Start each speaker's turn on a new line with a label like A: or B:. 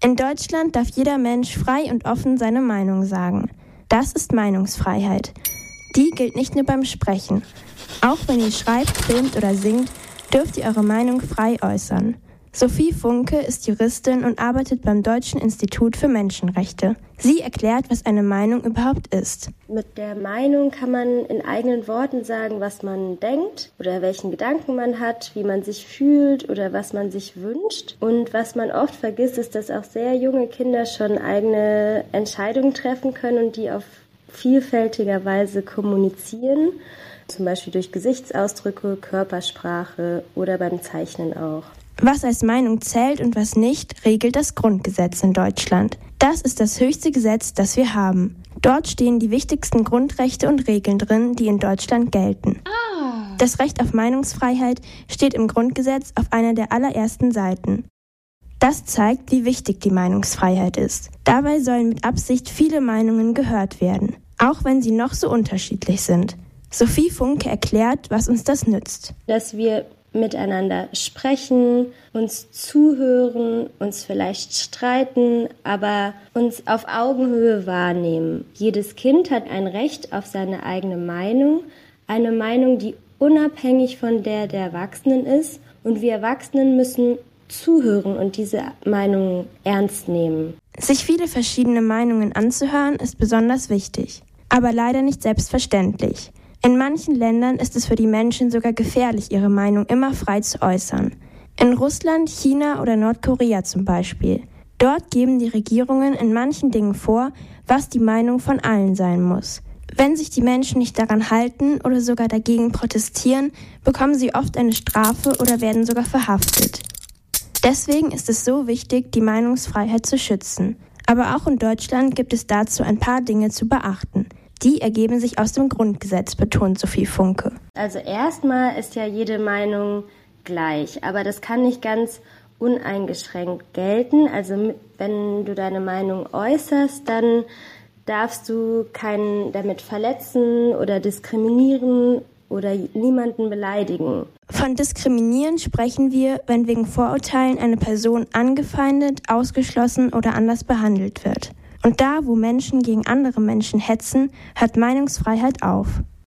A: In Deutschland darf jeder Mensch frei und offen seine Meinung sagen. Das ist Meinungsfreiheit. Die gilt nicht nur beim Sprechen. Auch wenn ihr schreibt, filmt oder singt, dürft ihr eure Meinung frei äußern. Sophie Funke ist Juristin und arbeitet beim Deutschen Institut für Menschenrechte. Sie erklärt, was eine Meinung überhaupt ist.
B: Mit der Meinung kann man in eigenen Worten sagen, was man denkt oder welchen Gedanken man hat, wie man sich fühlt oder was man sich wünscht. Und was man oft vergisst, ist, dass auch sehr junge Kinder schon eigene Entscheidungen treffen können und die auf vielfältiger Weise kommunizieren zum Beispiel durch Gesichtsausdrücke, Körpersprache oder beim Zeichnen auch.
A: Was als Meinung zählt und was nicht, regelt das Grundgesetz in Deutschland. Das ist das höchste Gesetz, das wir haben. Dort stehen die wichtigsten Grundrechte und Regeln drin, die in Deutschland gelten. Ah. Das Recht auf Meinungsfreiheit steht im Grundgesetz auf einer der allerersten Seiten. Das zeigt, wie wichtig die Meinungsfreiheit ist. Dabei sollen mit Absicht viele Meinungen gehört werden, auch wenn sie noch so unterschiedlich sind. Sophie Funke erklärt, was uns das nützt.
B: Dass wir miteinander sprechen, uns zuhören, uns vielleicht streiten, aber uns auf Augenhöhe wahrnehmen. Jedes Kind hat ein Recht auf seine eigene Meinung, eine Meinung, die unabhängig von der der Erwachsenen ist. Und wir Erwachsenen müssen zuhören und diese Meinung ernst nehmen.
A: Sich viele verschiedene Meinungen anzuhören, ist besonders wichtig, aber leider nicht selbstverständlich. In manchen Ländern ist es für die Menschen sogar gefährlich, ihre Meinung immer frei zu äußern. In Russland, China oder Nordkorea zum Beispiel. Dort geben die Regierungen in manchen Dingen vor, was die Meinung von allen sein muss. Wenn sich die Menschen nicht daran halten oder sogar dagegen protestieren, bekommen sie oft eine Strafe oder werden sogar verhaftet. Deswegen ist es so wichtig, die Meinungsfreiheit zu schützen. Aber auch in Deutschland gibt es dazu ein paar Dinge zu beachten. Die ergeben sich aus dem Grundgesetz, betont Sophie Funke.
B: Also erstmal ist ja jede Meinung gleich, aber das kann nicht ganz uneingeschränkt gelten. Also wenn du deine Meinung äußerst, dann darfst du keinen damit verletzen oder diskriminieren oder niemanden beleidigen.
A: Von Diskriminieren sprechen wir, wenn wegen Vorurteilen eine Person angefeindet, ausgeschlossen oder anders behandelt wird. Und da, wo Menschen gegen andere Menschen hetzen, hört Meinungsfreiheit auf.